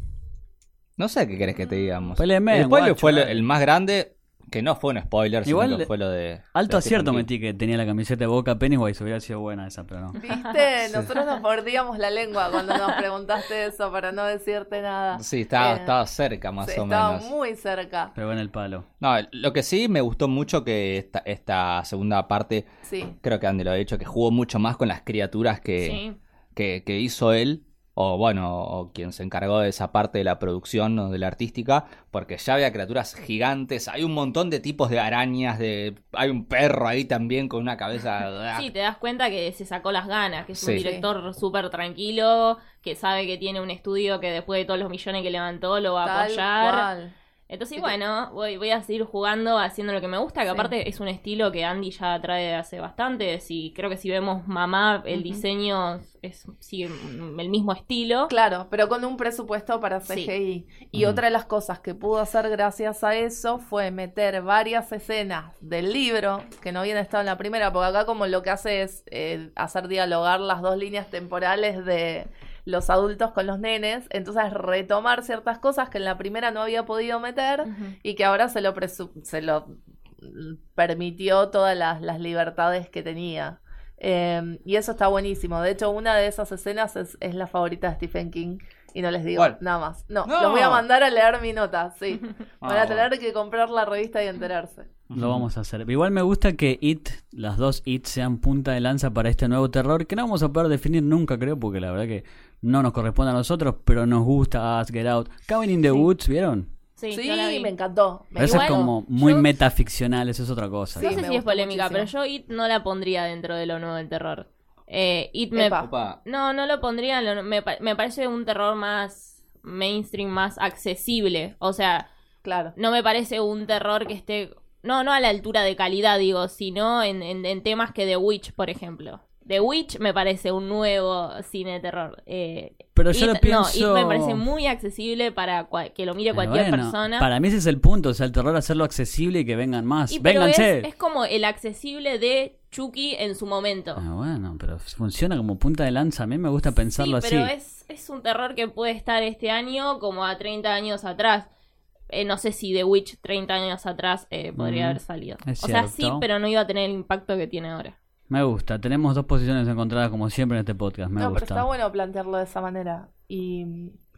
Speaker 2: No sé qué querés que te digamos.
Speaker 1: Spoilerme,
Speaker 2: el spoiler
Speaker 1: guacho,
Speaker 2: fue el más grande, que no fue un spoiler,
Speaker 1: Igual,
Speaker 2: sino que fue lo de...
Speaker 1: Alto
Speaker 2: de
Speaker 1: acierto metí que tenía la camiseta de Boca Pennywise, hubiera sido buena esa, pero no.
Speaker 3: ¿Viste? *laughs* Nosotros nos mordíamos la lengua cuando nos preguntaste eso para no decirte nada.
Speaker 2: Sí, estaba,
Speaker 3: Eh,
Speaker 2: estaba cerca más
Speaker 3: sí,
Speaker 2: o
Speaker 3: estaba
Speaker 2: menos.
Speaker 3: muy cerca.
Speaker 1: Pero en el palo.
Speaker 2: No, lo que sí me gustó mucho que esta, esta segunda parte,
Speaker 3: Sí.
Speaker 2: creo que Andy lo ha dicho, que jugó mucho más con las criaturas que,
Speaker 4: Sí.
Speaker 2: que, que hizo él, o bueno, o quien se encargó de esa parte de la producción o de la artística, porque ya había criaturas gigantes, hay un montón de tipos de arañas, de hay un perro ahí también con una cabeza... *laughs*
Speaker 4: Sí, te das cuenta que se sacó las ganas, que es
Speaker 2: Sí.
Speaker 4: un director súper tranquilo, que sabe que tiene un estudio que después de todos los millones que levantó lo va a
Speaker 3: Tal
Speaker 4: apoyar.
Speaker 3: cual.
Speaker 4: Entonces, bueno, voy, voy a seguir jugando, haciendo lo que me gusta, que
Speaker 3: Sí.
Speaker 4: aparte es un estilo que Andy ya trae hace bastante. Y creo que si vemos Mamá, el diseño es sigue el mismo estilo.
Speaker 3: Claro, pero con un presupuesto para
Speaker 4: Sí.
Speaker 3: CGI. Y otra de las cosas que pudo hacer gracias a eso fue meter varias escenas del libro que no habían estado en la primera, porque acá como lo que hace es eh, hacer dialogar las dos líneas temporales de los adultos con los nenes, entonces retomar ciertas cosas que en la primera no había podido meter y que ahora se lo, presu- se lo mm, permitió todas las, las libertades que tenía. Eh, y eso está buenísimo. De hecho, una de esas escenas es, es la favorita de Stephen King. Y no les digo
Speaker 2: ¿Cuál?
Speaker 3: nada más. No,
Speaker 2: No.
Speaker 3: los voy a mandar a leer mi nota, sí. *laughs* Van a
Speaker 2: Ah,
Speaker 3: tener que comprar la revista y enterarse.
Speaker 1: Lo vamos a hacer. Igual me gusta que It, las dos It, sean punta de lanza para este nuevo terror, que no vamos a poder definir nunca, creo, porque la verdad que no nos corresponde a nosotros, pero nos gusta Us, Get Out. Cabin in the
Speaker 4: Sí.
Speaker 1: Woods, ¿vieron?
Speaker 4: Sí,
Speaker 3: Sí, me encantó. Me
Speaker 1: eso es como muy
Speaker 3: Yo-
Speaker 1: metaficcional, eso es otra cosa.
Speaker 3: Sí,
Speaker 4: no sé si es polémica,
Speaker 3: muchísimo.
Speaker 4: pero yo It no la pondría dentro de lo nuevo del terror. Eh, It me,
Speaker 3: Epa.
Speaker 4: No, no lo pondría. lo- me, pa- me parece un terror más mainstream, más accesible. O sea,
Speaker 3: Claro.
Speaker 4: no me parece un terror que esté. No, no a la altura de calidad, digo, sino en, en- en temas que The Witch, por ejemplo. The Witch me parece un nuevo cine de terror. Eh,
Speaker 1: Pero yo
Speaker 4: It-
Speaker 1: lo
Speaker 4: No,
Speaker 1: pienso-
Speaker 4: It me parece muy accesible para que lo mire cualquier
Speaker 1: bueno,
Speaker 4: persona.
Speaker 1: Para mí ese es el punto, o sea, el terror hacerlo accesible y que vengan más.
Speaker 4: Y,
Speaker 1: Vénganse.
Speaker 4: es, es como el accesible de Chucky en su momento.
Speaker 1: Ah, bueno, pero funciona como punta de lanza. A mí me gusta pensarlo
Speaker 4: sí,
Speaker 1: así.
Speaker 4: pero es, es un terror que puede estar este año como a 30 años atrás. Eh, no sé si The Witch 30 años atrás eh, podría
Speaker 1: Mm,
Speaker 4: haber salido. o sea, sí, pero no iba a tener el impacto que tiene ahora.
Speaker 1: Me gusta. Tenemos dos posiciones encontradas como siempre en este podcast. Me
Speaker 3: no, pero
Speaker 1: gusta.
Speaker 3: está bueno plantearlo de esa manera. Y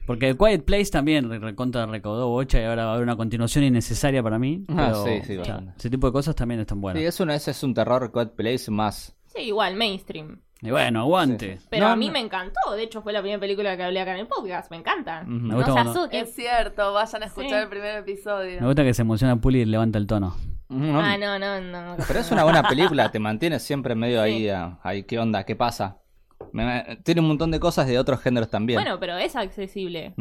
Speaker 1: Porque Quiet Place también re- recontra recaudó bocha y ahora va a haber una continuación innecesaria para mí.
Speaker 2: Ah,
Speaker 1: pero,
Speaker 2: sí, sí,
Speaker 1: o sea, ese tipo de cosas también están buenas.
Speaker 2: Sí, es una, ese es un terror Code Place más.
Speaker 4: Sí, igual, mainstream.
Speaker 1: Y bueno, aguante.
Speaker 2: Sí,
Speaker 4: Pero
Speaker 2: No,
Speaker 4: a mí
Speaker 2: no.
Speaker 4: me encantó. De hecho, fue la primera película que hablé acá en el podcast. Me encanta.
Speaker 1: Me
Speaker 4: No
Speaker 1: gusta
Speaker 4: se
Speaker 3: es cierto, vayan a escuchar
Speaker 4: Sí.
Speaker 3: el primer episodio.
Speaker 1: Me gusta que se emociona Puli y levanta el tono.
Speaker 2: No,
Speaker 4: Ah, no, no, no.
Speaker 2: Pero es una buena película, te mantiene siempre medio ahí,
Speaker 4: Sí.
Speaker 2: ah, ahí, ¿qué onda? ¿Qué pasa? Me- me- tiene un montón de cosas de otros géneros también.
Speaker 4: Bueno, pero es accesible.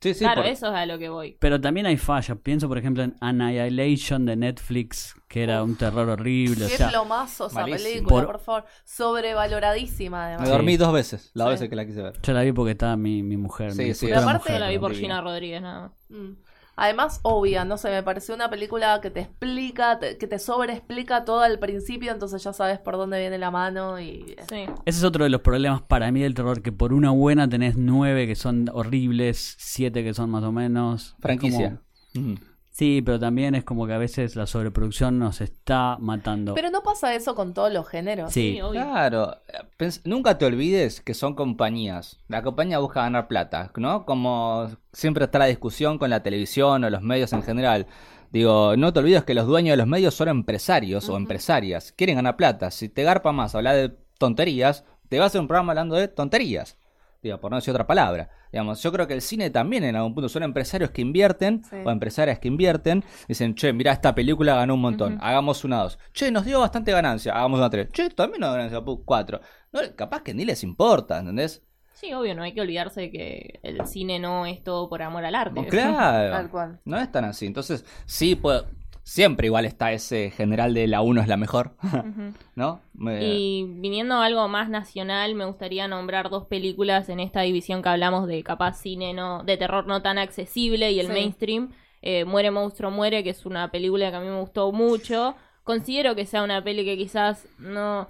Speaker 2: Sí, sí,
Speaker 4: claro,
Speaker 2: por-
Speaker 4: eso es a lo que voy.
Speaker 1: Pero también hay fallas. Pienso, por ejemplo, en Annihilation de Netflix, que era un terror horrible. O
Speaker 3: Qué
Speaker 1: sea,
Speaker 3: plomazo esa
Speaker 2: malísimo.
Speaker 3: película,
Speaker 1: Por-
Speaker 3: por... favor. Sobrevaloradísima,
Speaker 2: Me
Speaker 3: además.
Speaker 2: dormí dos veces, las
Speaker 3: Sí.
Speaker 2: veces que la quise ver.
Speaker 1: yo la vi porque estaba mi, mi mujer.
Speaker 2: Sí,
Speaker 1: mi
Speaker 2: sí,
Speaker 3: Pero aparte
Speaker 4: la vi por. Gina Rodríguez, nada más.
Speaker 3: Mm. Además, obvia, no sé, me pareció una película que te explica, te- que te sobreexplica todo al principio, entonces ya sabes por dónde viene la mano y...
Speaker 4: Sí.
Speaker 1: Ese es otro de los problemas para mí del terror, que por una buena tenés nueve que son horribles, siete que son más o menos.
Speaker 2: Franquicia.
Speaker 1: como-. Sí, pero también es como que a veces la sobreproducción nos está matando.
Speaker 3: Pero no pasa eso con todos los géneros.
Speaker 1: sí,
Speaker 4: Sí, obvio.
Speaker 2: Claro, pens- nunca te olvides que son compañías. La compañía busca ganar plata, ¿no? Como siempre está la discusión con la televisión o los medios en general. Digo, no te olvides que los dueños de los medios son empresarios o empresarias. Quieren ganar plata. Si te garpa más hablar de tonterías, te vas a hacer un programa hablando de tonterías. Digo, por no decir otra palabra. Digamos, yo creo que el cine también en algún punto son empresarios que invierten
Speaker 3: Sí.
Speaker 2: o empresarias que invierten. Dicen, che, mira, esta película ganó un montón. Hagamos una dos. Che, nos dio bastante ganancia. Hagamos una tres. Che, también nos dio ganancia. Cuatro. No, capaz que ni les importa, ¿entendés?
Speaker 4: Sí, obvio, no hay que olvidarse de que el cine no es todo por amor al arte.
Speaker 2: Claro. *laughs*
Speaker 3: Tal cual.
Speaker 2: No es tan así. Entonces, sí, puedo- siempre igual está ese general de la uno es la mejor. *laughs* ¿No? Me-
Speaker 4: Y viniendo a algo más nacional, me gustaría nombrar dos películas en esta división que hablamos de capaz cine no, de terror no tan accesible y el
Speaker 3: Sí.
Speaker 4: mainstream. Eh, Muere Monstruo Muere, que es una película que a mí me gustó mucho. Considero que sea una peli que quizás no...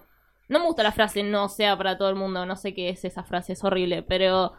Speaker 4: No me gusta la frase no sea para todo el mundo, no sé qué es esa frase, es horrible, pero eh,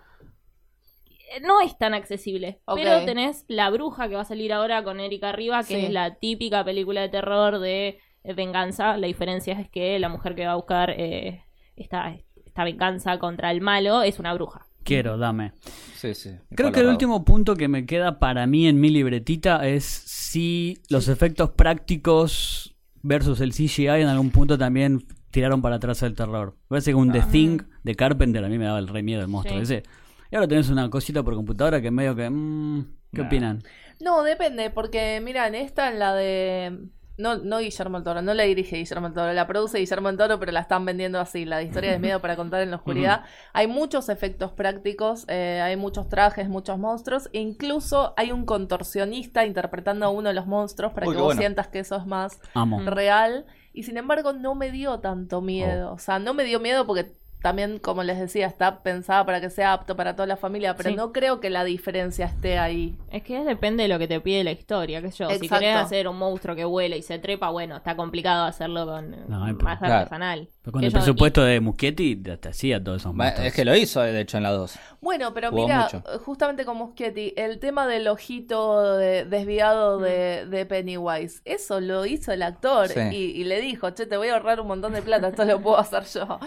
Speaker 4: no es tan accesible. Pero tenés La Bruja que va a salir ahora con Erika Riva, que
Speaker 3: Sí.
Speaker 4: es la típica película de terror de eh, venganza. La diferencia es que la mujer que va a buscar eh, esta, esta venganza contra el malo es una bruja.
Speaker 1: quiero, dame.
Speaker 2: Sí, sí.
Speaker 1: Creo que el último punto que me queda para mí en mi libretita es si los efectos prácticos versus el CGI en algún punto también tiraron para atrás el terror. Parece que un The
Speaker 2: Ah.
Speaker 1: Thing de Carpenter a mí me daba el re miedo el monstruo
Speaker 4: Sí.
Speaker 1: ese. Y ahora tenés una cosita por computadora que medio que... mm, ¿Qué
Speaker 2: Nah.
Speaker 1: opinan?
Speaker 3: No, depende, porque mira, en esta, en la de no, no Guillermo del Toro, no la dirige Guillermo del Toro, la produce Guillermo del Toro, pero la están vendiendo así, la de historia de miedo para contar en la *laughs* oscuridad. hay muchos efectos prácticos, eh, hay muchos trajes, muchos monstruos, e incluso hay un contorsionista interpretando a uno de los monstruos para
Speaker 2: Uy,
Speaker 3: que vos
Speaker 2: bueno.
Speaker 3: sientas que eso es más
Speaker 1: Amo.
Speaker 3: real. Y sin embargo, no me dio tanto miedo. O sea, no me dio miedo porque también, como les decía, está pensada para que sea apto para toda la familia, pero
Speaker 4: Sí.
Speaker 3: no creo que la diferencia esté ahí.
Speaker 4: Es que depende de lo que te pide la historia, qué sé yo. Si querés hacer un monstruo que vuela y se trepa, bueno, está complicado hacerlo con eh,
Speaker 1: No,
Speaker 4: más
Speaker 2: claro.
Speaker 4: artesanal.
Speaker 1: Pero Con
Speaker 4: Que
Speaker 1: el
Speaker 4: yo-
Speaker 1: presupuesto de Muschietti te hacía todos esos monstruos.
Speaker 2: Es que lo hizo, de hecho, en la 2.
Speaker 3: Bueno, pero
Speaker 2: Jugó
Speaker 3: mira,
Speaker 2: mucho.
Speaker 3: justamente con Muschietti, el tema del ojito de- desviado
Speaker 4: Mm.
Speaker 3: de, de Pennywise, eso lo hizo el actor
Speaker 2: Sí.
Speaker 3: y, y le dijo, che, te voy a ahorrar un montón de plata, esto lo puedo hacer yo.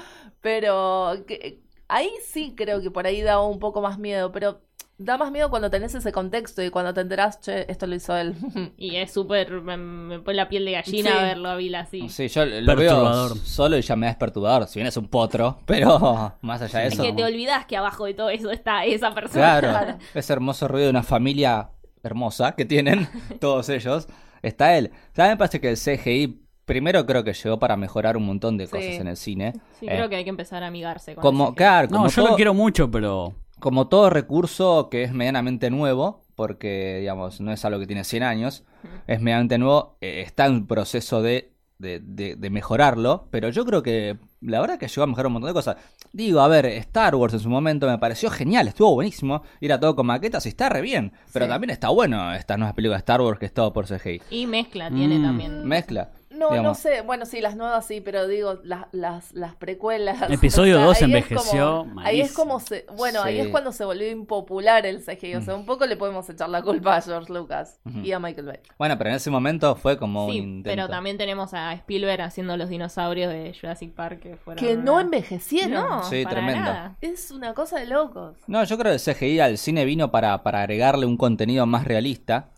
Speaker 3: Pero que- ahí sí creo que por ahí da un poco más miedo, pero da más miedo cuando tenés ese contexto y cuando te enterás, che, esto lo hizo él. *laughs*
Speaker 4: Y es súper. Me, me pone la piel de gallina
Speaker 3: Sí.
Speaker 4: verlo a Bill así.
Speaker 2: Sí, yo lo veo solo y ya me da perturbador. Si bien es un potro, pero *laughs* más allá de
Speaker 4: Es
Speaker 2: eso.
Speaker 4: que te olvidás que abajo de todo eso está esa persona.
Speaker 2: Claro, ese hermoso ruido de una familia hermosa que tienen *laughs* todos ellos. Está él. También me parece que el CGI, primero creo que llegó para mejorar un montón de
Speaker 3: Sí.
Speaker 2: cosas en el cine.
Speaker 4: Sí,
Speaker 2: Eh,
Speaker 4: creo que hay que empezar a amigarse con
Speaker 2: como, claro, como
Speaker 1: No, yo
Speaker 2: todo,
Speaker 1: lo quiero mucho, pero.
Speaker 2: como todo recurso que es medianamente nuevo, porque digamos, no es algo que tiene 100 años, es medianamente nuevo, eh, está en proceso de, de, de- de mejorarlo, pero yo creo que la verdad que llegó a mejorar un montón de cosas. Digo, a ver, Star Wars en su momento me pareció genial, estuvo buenísimo, era todo con maquetas y está re bien, pero
Speaker 3: Sí.
Speaker 2: también está bueno estas nuevas películas de Star Wars que es todo por CGI.
Speaker 4: Y mezcla tiene
Speaker 1: Mm.
Speaker 4: también.
Speaker 2: Mezcla.
Speaker 3: No, no sé. Bueno, sí, las nuevas sí, pero digo, las, las, las precuelas. *laughs*
Speaker 1: Episodio dos
Speaker 3: ahí es
Speaker 1: envejeció
Speaker 3: como- Ahí es como se. Bueno, ahí es cuando se volvió impopular el CGI. O sea, un poco le podemos echar la culpa a George Lucas y a Michael Bay.
Speaker 2: Bueno, pero en ese momento fue como un
Speaker 4: Sí,
Speaker 2: intento.
Speaker 4: pero también tenemos a Spielberg haciendo los dinosaurios de Jurassic Park que fueron.
Speaker 3: Que no envejecieron.
Speaker 4: No,
Speaker 2: Sí,
Speaker 4: para
Speaker 2: tremendo.
Speaker 4: nada.
Speaker 3: Es una cosa de locos.
Speaker 2: No, yo creo que el CGI al cine vino para, para agregarle un contenido más realista.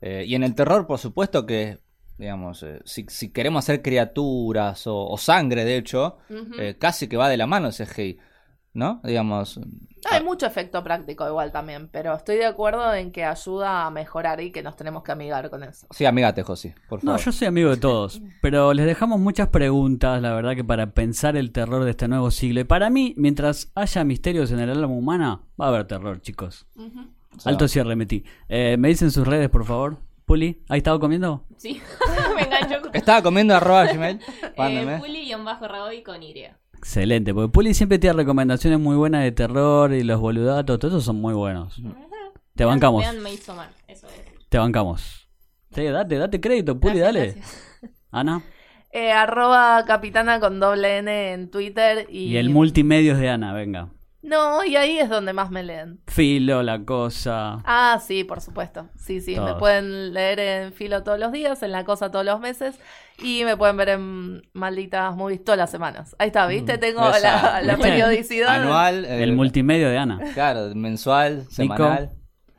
Speaker 2: Eh, y en el terror, por supuesto que, digamos, eh, si, si queremos hacer criaturas o, o sangre, de hecho, eh, casi que va de la mano el CGI. ¿No? Digamos.
Speaker 3: Hay mucho efecto práctico igual también, pero estoy de acuerdo en que ayuda a mejorar y que nos tenemos que amigar con eso.
Speaker 2: Sí, amigate, Josi, por
Speaker 1: No,
Speaker 2: favor.
Speaker 1: yo soy amigo de todos, pero les dejamos muchas preguntas, la verdad que para pensar el terror de este nuevo siglo. Y para mí, mientras haya misterios en el alma humana, va a haber terror, chicos. Alto cierre metí. Eh, ¿Me dicen sus redes, por favor? Puli, ¿has estado comiendo?
Speaker 4: Sí, *laughs* me enganchó.
Speaker 2: Estaba comiendo arroba Gmail. *laughs*
Speaker 4: eh,
Speaker 2: Mándame.
Speaker 4: Puli-Raoy con Y.
Speaker 1: Excelente, porque Puli siempre tiene recomendaciones muy buenas de terror y los boludatos, todos esos son muy buenos. Te bancamos,
Speaker 4: Vean Midsommar, eso es.
Speaker 1: te bancamos. Sí, date, date crédito, Puli,
Speaker 4: Gracias,
Speaker 1: dale.
Speaker 4: gracias. *laughs*
Speaker 1: Ana.
Speaker 3: Eh, arroba capitana con doble N en Twitter y...
Speaker 1: Y el multimedios de Ana, venga.
Speaker 3: No, y ahí es donde más me leen.
Speaker 1: Filo, la cosa.
Speaker 3: Ah, sí, por supuesto. Sí, sí, me pueden leer en Filo todos los días, en La Cosa todos los meses y me pueden ver en Malditas Movies todas las semanas. Ahí está, ¿viste? Tengo
Speaker 2: Esa.
Speaker 3: la, *laughs* periodicidad.
Speaker 2: Anual. eh,
Speaker 1: El multimedio de Ana.
Speaker 2: Claro, mensual, semanal.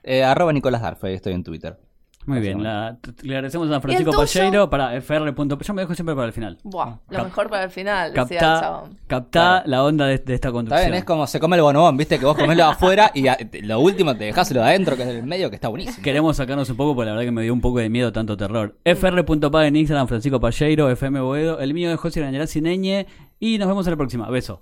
Speaker 2: Eh, arroba Nicolás Darfe, estoy en Twitter.
Speaker 1: Muy bien, la- le agradecemos a Francisco? Palleiro para fr. Yo me dejo siempre para el final.
Speaker 3: Buah, lo
Speaker 1: Cap-
Speaker 3: mejor para el final, decía el
Speaker 1: Captá,
Speaker 3: chabón.
Speaker 1: captá
Speaker 2: Claro.
Speaker 1: la onda de, de esta
Speaker 2: Está
Speaker 1: conducción.
Speaker 2: bien, es como se come el bonobón, viste que vos comés lo de afuera y a- lo último te dejás lo de adentro, que es el medio, que está buenísimo.
Speaker 1: Queremos sacarnos un poco porque la verdad que me dio un poco de miedo tanto terror. fr.pag en Instagram, Francisco Palleiro, FM Boedo, el mío es José Grañará Cineñe y nos vemos en la próxima. Beso.